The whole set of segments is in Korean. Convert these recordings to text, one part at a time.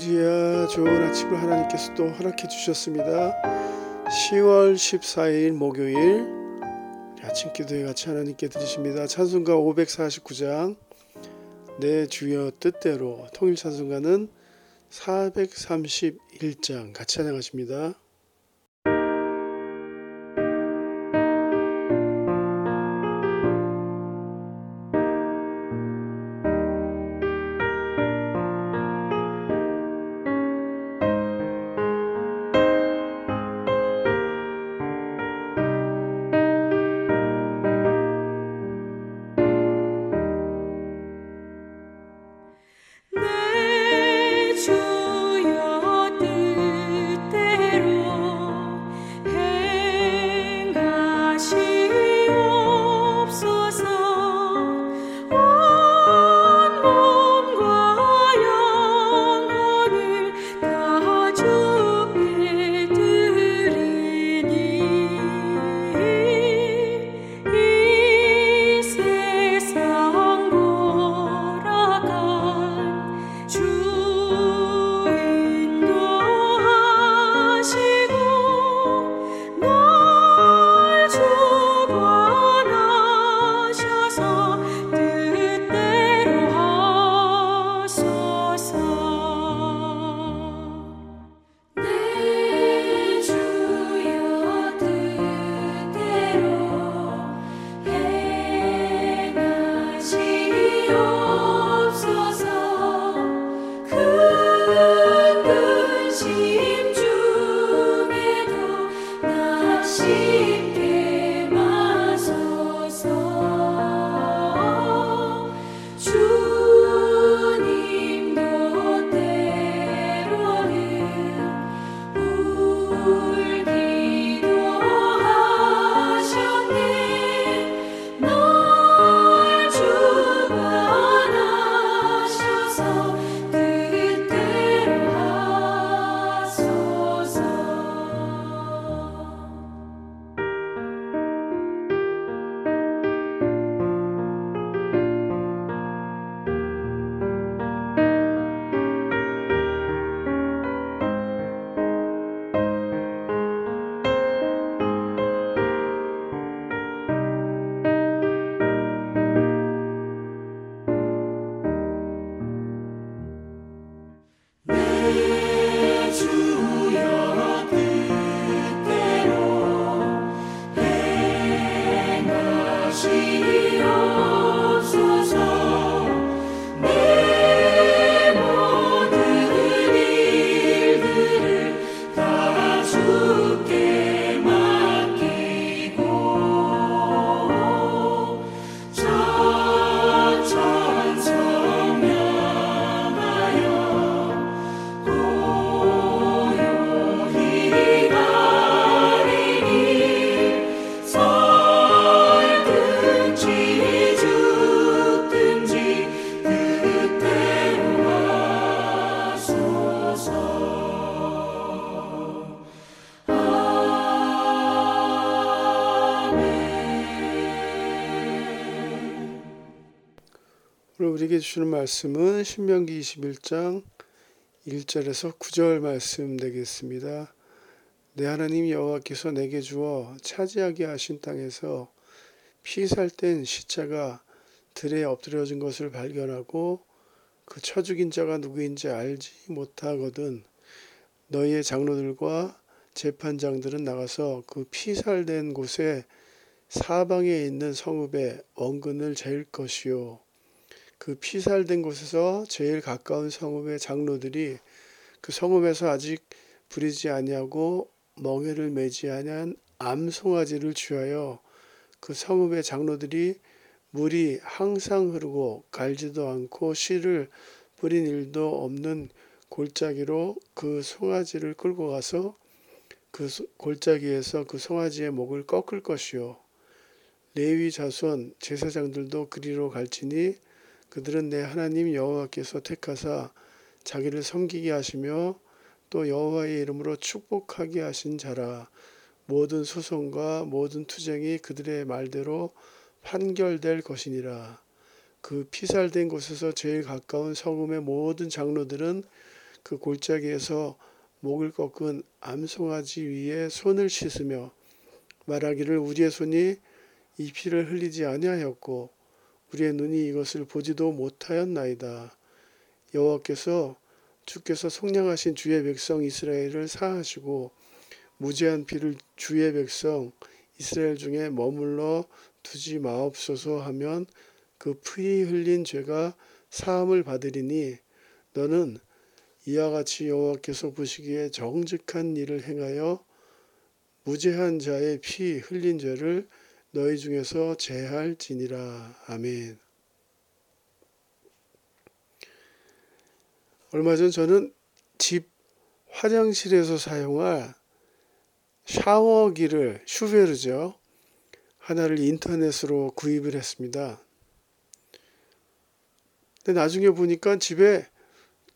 성지야 좋은 아침을 하나님께서 또 허락해 주셨습니다. 10월 14일 목요일 아침 기도회 같이 하나님께 드리십니다. 찬송가 549장 내 주여 뜻대로 통일 찬송가는 431장 같이 찬양하십니다. 주시는 말씀은 신명기 21장 1절에서 9절 말씀 되겠습니다. 내 하나님 여호와께서 내게 주어 차지하게 하신 땅에서 피살된 시체가 들에 엎드려진 것을 발견하고 그쳐 죽인 자가 누구인지 알지 못하거든 너희의 장로들과 재판장들은 나가서 그 피살된 곳에 사방에 있는 성읍에 원근을 재일 것이요 그 피살된 곳에서 제일 가까운 성읍의 장로들이 그 성읍에서 아직 부리지 아니하고 멍에를 매지 아니한 암 송아지를 취하여 그 성읍의 장로들이 물이 항상 흐르고 갈지도 않고 씨를 뿌린 일도 없는 골짜기로 그 송아지를 끌고 가서 그 소- 골짜기에서 그 송아지의 목을 꺾을 것이요. 레위 자손 제사장들도 그리로 갈지니 그들은 내 하나님 여호와께서 택하사 자기를 섬기게 하시며 또 여호와의 이름으로 축복하게 하신 자라 모든 소송과 모든 투쟁이 그들의 말대로 판결될 것이니라. 그 피살된 곳에서 제일 가까운 성읍의 모든 장로들은 그 골짜기에서 목을 꺾은 암송아지 위에 손을 씻으며 말하기를 우리의 손이 이 피를 흘리지 아니하였고 우리의 눈이 이것을 보지도 못하였나이다. 여호와께서 주께서 속량하신 주의 백성 이스라엘을 사하시고 무죄한 피를 주의 백성 이스라엘 중에 머물러 두지 마옵소서 하면 그피 흘린 죄가 사함을 받으리니 너는 이와 같이 여호와께서 보시기에 정직한 일을 행하여 무죄한 자의 피 흘린 죄를 너희 중에서 제할지니라 아멘. 얼마 전 저는 집 화장실에서 사용할 샤워기를 슈베르죠. 하나를 인터넷으로 구입을 했습니다. 근데 나중에 보니까 집에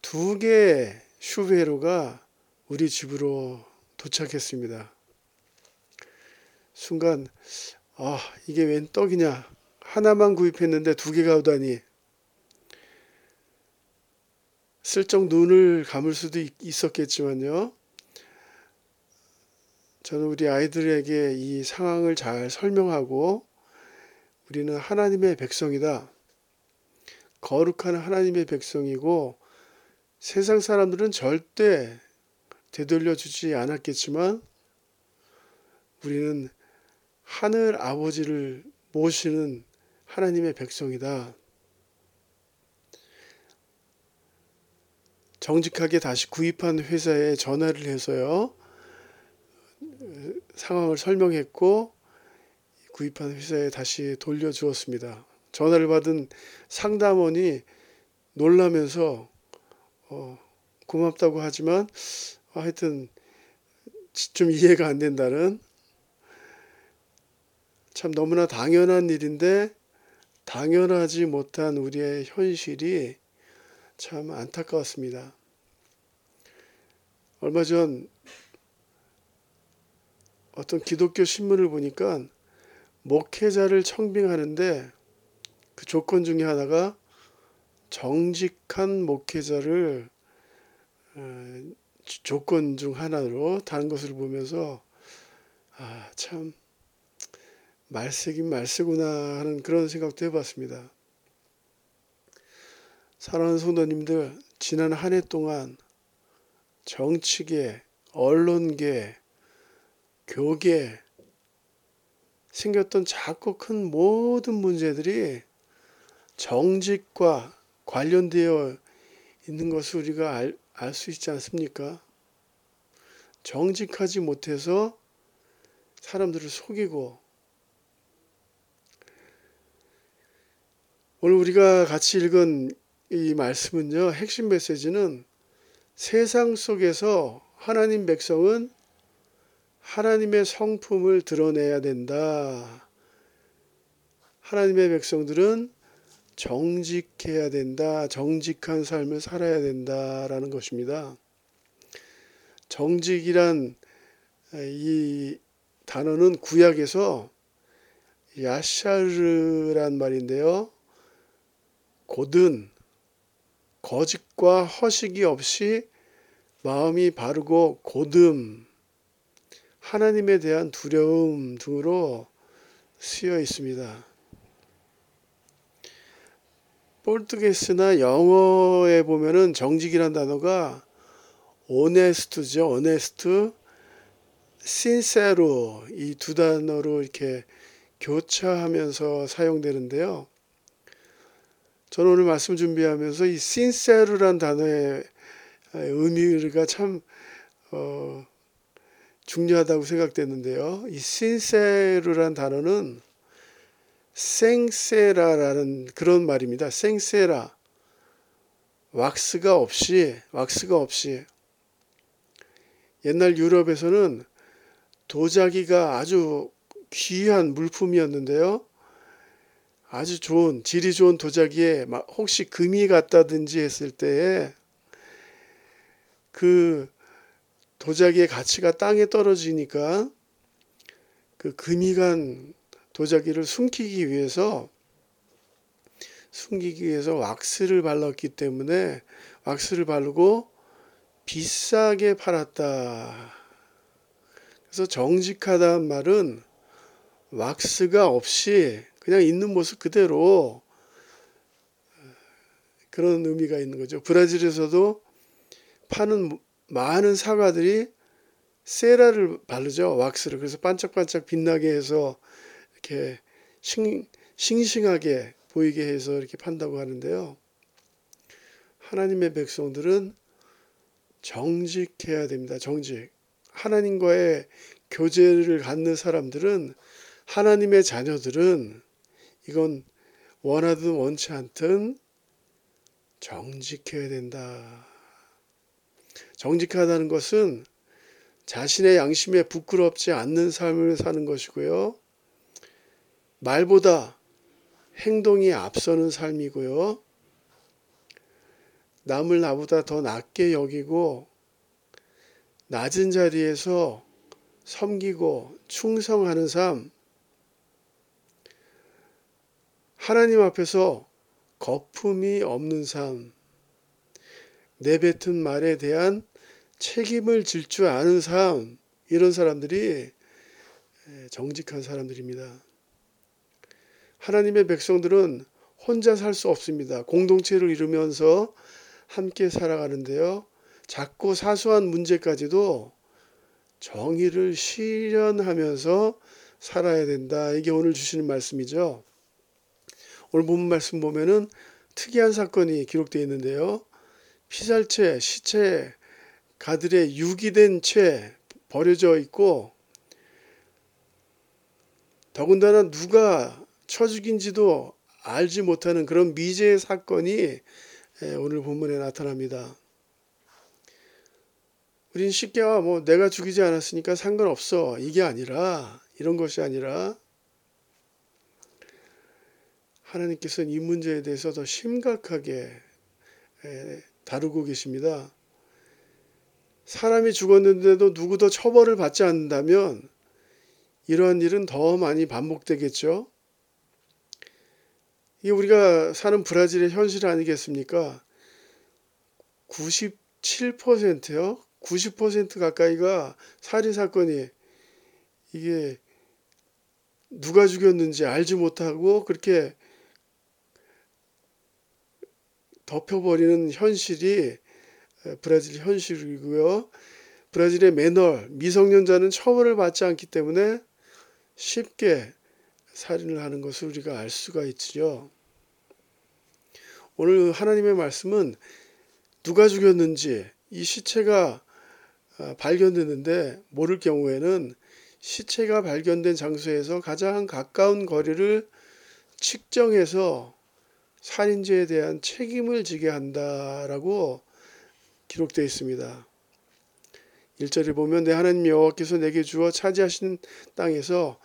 두 개의 슈베르가 우리 집으로 도착했습니다. 순간 아 이게 웬 떡이냐 하나만 구입했는데 두 개가 오다니 슬쩍 눈을 감을 수도 있었겠지만요. 저는 우리 아이들에게 이 상황을 잘 설명하고 우리는 하나님의 백성이다. 거룩한 하나님의 백성이고 세상 사람들은 절대 되돌려 주지 않았겠지만 우리는 하늘 아버지를 모시는 하나님의 백성이다. 정직하게 다시 구입한 회사에 전화를 해서요. 상황을 설명했고 구입한 회사에 다시 돌려주었습니다. 전화를 받은 상담원이 놀라면서 어, 고맙다고 하지만 하여튼 좀 이해가 안 된다는 참 너무나 당연한 일인데 당연하지 못한 우리의 현실이 참 안타까웠습니다. 얼마 전 어떤 기독교 신문을 보니까 목회자를 청빙하는데 그 조건 중에 하나가 정직한 목회자를 어, 조건 중 하나로 다른 것을 보면서 아, 참 말세긴 말세구나 하는 그런 생각도 해봤습니다. 사랑하는 성도님들, 지난 한 해 동안 정치계, 언론계, 교계 생겼던 작고 큰 모든 문제들이 정직과 관련되어 있는 것을 우리가 알 수 있지 않습니까? 정직하지 못해서 사람들을 속이고 오늘 우리가 같이 읽은 이 말씀은요, 핵심 메시지는 세상 속에서 하나님 백성은 하나님의 성품을 드러내야 된다. 하나님의 백성들은 정직해야 된다. 정직한 삶을 살아야 된다라는 것입니다. 정직이란 이 단어는 구약에서 야샤르란 말인데요. 곧은 거짓과 허식이 없이 마음이 바르고 고듬, 하나님에 대한 두려움 등으로 쓰여 있습니다. 포르투게스나 영어에 보면은 정직이란 단어가 오네스트죠. 오네스트, 신세로 이두 단어로 이렇게 교차하면서 사용되는데요. 저는 오늘 말씀 준비하면서 이 신세르란 단어의 의미가 참 어, 중요하다고 생각됐는데요. 이 신세르란 단어는 생세라라는 그런 말입니다. 생세라. 왁스가 없이 왁스가 없이 옛날 유럽에서는 도자기가 아주 귀한 물품이었는데요. 아주 좋은 질이 좋은 도자기에 혹시 금이 갔다든지 했을 때에 그 도자기의 가치가 땅에 떨어지니까 그 금이 간 도자기를 숨기기 위해서 숨기기 위해서 왁스를 발랐기 때문에 왁스를 바르고 비싸게 팔았다. 그래서 정직하다는 말은 왁스가 없이 그냥 있는 모습 그대로 그런 의미가 있는 거죠. 브라질에서도 파는 많은 사과들이 세라를 바르죠. 왁스를. 그래서 반짝반짝 빛나게 해서 이렇게 싱, 싱싱하게 보이게 해서 이렇게 판다고 하는데요. 하나님의 백성들은 정직해야 됩니다. 정직. 하나님과의 교제를 갖는 사람들은 하나님의 자녀들은 이건 원하든 원치 않든 정직해야 된다. 정직하다는 것은 자신의 양심에 부끄럽지 않는 삶을 사는 것이고요. 말보다 행동이 앞서는 삶이고요. 남을 나보다 더 낮게 여기고 낮은 자리에서 섬기고 충성하는 삶. 하나님 앞에서 거품이 없는 삶. 내뱉은 말에 대한 책임을 질 줄 아는 삶. 이런 사람들이 정직한 사람들입니다. 하나님의 백성들은 혼자 살 수 없습니다. 공동체를 이루면서 함께 살아가는데요. 작고 사소한 문제까지도 정의를 실현하면서 살아야 된다. 이게 오늘 주시는 말씀이죠. 오늘 본 말씀 보면은 특이한 사건이 기록되어 있는데요. 피살채, 시체, 가들의 유기된 채 버려져 있고 더군다나 누가 쳐 죽인지도 알지 못하는 그런 미제의 사건이 오늘 본문에 나타납니다. 우린 쉽게 아, 뭐 내가 죽이지 않았으니까 상관없어 이게 아니라 이런 것이 아니라 하나님께서는 이 문제에 대해서 더 심각하게 다루고 계십니다. 사람이 죽었는데도 누구도 처벌을 받지 않는다면 이러한 일은 더 많이 반복되겠죠. 이게 우리가 사는 브라질의 현실 아니겠습니까? 97%요? 90% 가까이가 살인 사건이 이게 누가 죽였는지 알지 못하고 그렇게 덮여버리는 현실이 브라질 현실이고요. 브라질의 매널, 미성년자는 처벌을 받지 않기 때문에 쉽게 살인을 하는 것을 우리가 알 수가 있지요. 오늘 하나님의 말씀은 누가 죽였는지 이 시체가 아, 발견되는데 모를 경우에는 시체가 발견된 장소에서 가장 가까운 거리를 측정해서 살인죄에 대한 책임을 지게 한다라고 기록되어 있습니다. 1절에 보면 내 하나님 여호와께서 내게 주어 차지하신 땅에서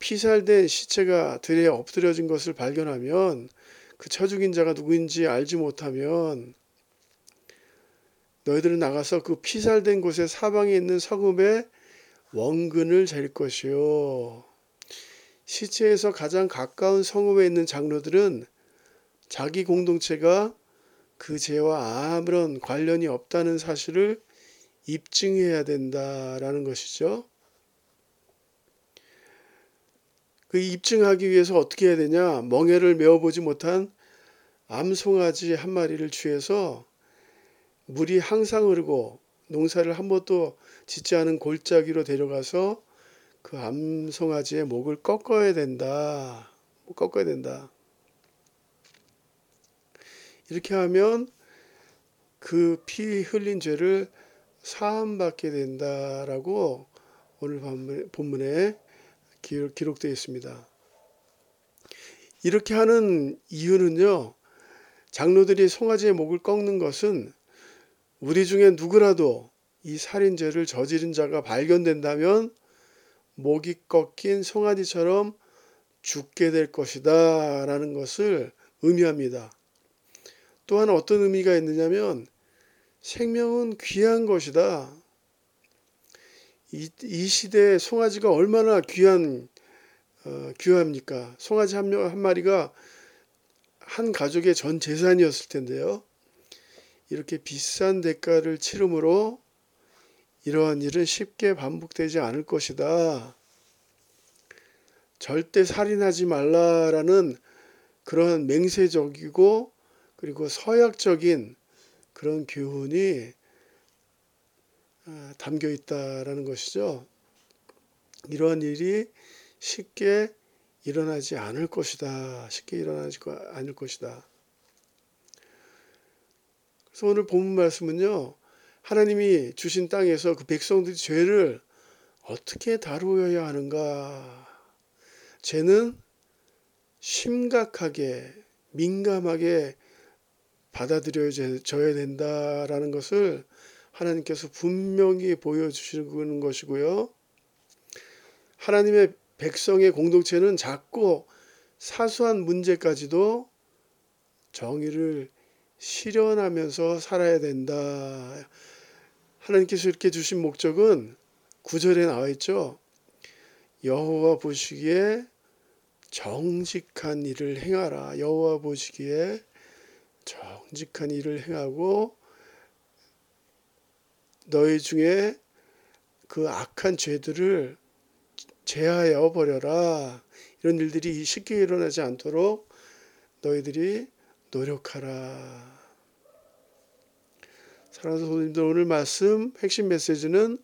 피살된 시체가 들에 엎드려진 것을 발견하면 그 처죽인 자가 누구인지 알지 못하면 너희들은 나가서 그 피살된 곳의 사방에 있는 성읍에 원근을 잴 것이요. 시체에서 가장 가까운 성읍에 있는 장로들은 자기 공동체가 그 죄와 아무런 관련이 없다는 사실을 입증해야 된다라는 것이죠. 그 입증하기 위해서 어떻게 해야 되냐? 멍해를 메어보지 못한 암송아지 한 마리를 취해서 물이 항상 흐르고 농사를 한 번도 짓지 않은 골짜기로 데려가서 그 암송아지의 목을 꺾어야 된다. 꺾어야 된다. 이렇게 하면 그 피 흘린 죄를 사함받게 된다라고 오늘 본문에 기록되어 있습니다. 이렇게 하는 이유는요, 장로들이 송아지의 목을 꺾는 것은 우리 중에 누구라도 이 살인죄를 저지른 자가 발견된다면 목이 꺾인 송아지처럼 죽게 될 것이다 라는 것을 의미합니다. 또한 어떤 의미가 있느냐면 생명은 귀한 것이다. 이, 이 시대에 송아지가 얼마나 귀한 어, 귀합니까? 송아지 한, 명, 한 마리가 한 가족의 전 재산이었을 텐데요. 이렇게 비싼 대가를 치름으로 이러한 일은 쉽게 반복되지 않을 것이다. 절대 살인하지 말라라는 그런 맹세적이고 그리고 서약적인 그런 교훈이 아, 담겨 있다라는 것이죠. 이러한 일이 쉽게 일어나지 않을 것이다. 쉽게 일어나지 않을 것이다. 그래서 오늘 본문 말씀은요. 하나님이 주신 땅에서 그 백성들이 죄를 어떻게 다루어야 하는가? 죄는 심각하게 민감하게 받아들여져야 된다라는 것을 하나님께서 분명히 보여주시는 것이고요. 하나님의 백성의 공동체는 작고 사소한 문제까지도 정의를 실현하면서 살아야 된다. 하나님께서 이렇게 주신 목적은 구절에 나와 있죠. 여호와 보시기에 정직한 일을 행하라. 여호와 보시기에 정 직한 일을 행하고 너희 중에 그 악한 죄들을 제하여 버려라. 이런 일들이 쉽게 일어나지 않도록 너희들이 노력하라. 사랑하는 성도님들 오늘 말씀 핵심 메시지는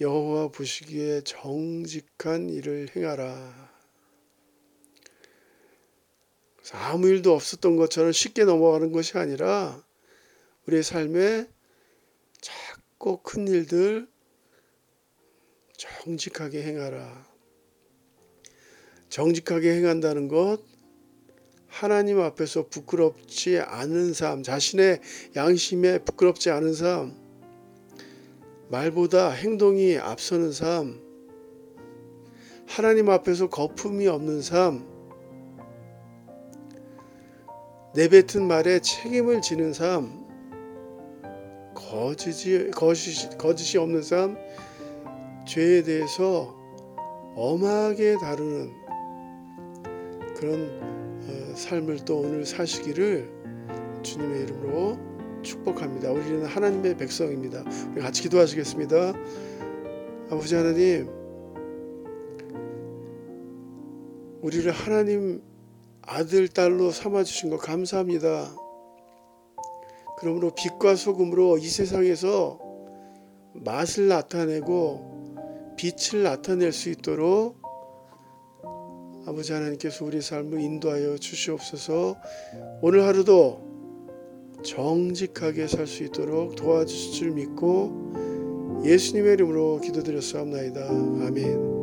여호와 보시기에 정직한 일을 행하라. 아무 일도 없었던 것처럼 쉽게 넘어가는 것이 아니라 우리의 삶에 작고 큰 일들 정직하게 행하라. 정직하게 행한다는 것, 하나님 앞에서 부끄럽지 않은 삶, 자신의 양심에 부끄럽지 않은 삶, 말보다 행동이 앞서는 삶, 하나님 앞에서 거품이 없는 삶, 내뱉은 말에 책임을 지는 삶, 거짓이, 거짓이, 거짓이 없는 삶, 죄에 대해서 엄하게 다루는 그런 어, 삶을 또 오늘 사시기를 주님의 이름으로 축복합니다. 우리는 하나님의 백성입니다. 같이 기도하시겠습니다. 아버지 하나님, 우리를 하나님 아들, 딸로 삼아주신 것 감사합니다. 그러므로 빛과 소금으로 이 세상에서 맛을 나타내고 빛을 나타낼 수 있도록 아버지 하나님께서 우리 삶을 인도하여 주시옵소서 오늘 하루도 정직하게 살 수 있도록 도와주실 줄 믿고 예수님의 이름으로 기도드렸사옵나이다. 아멘.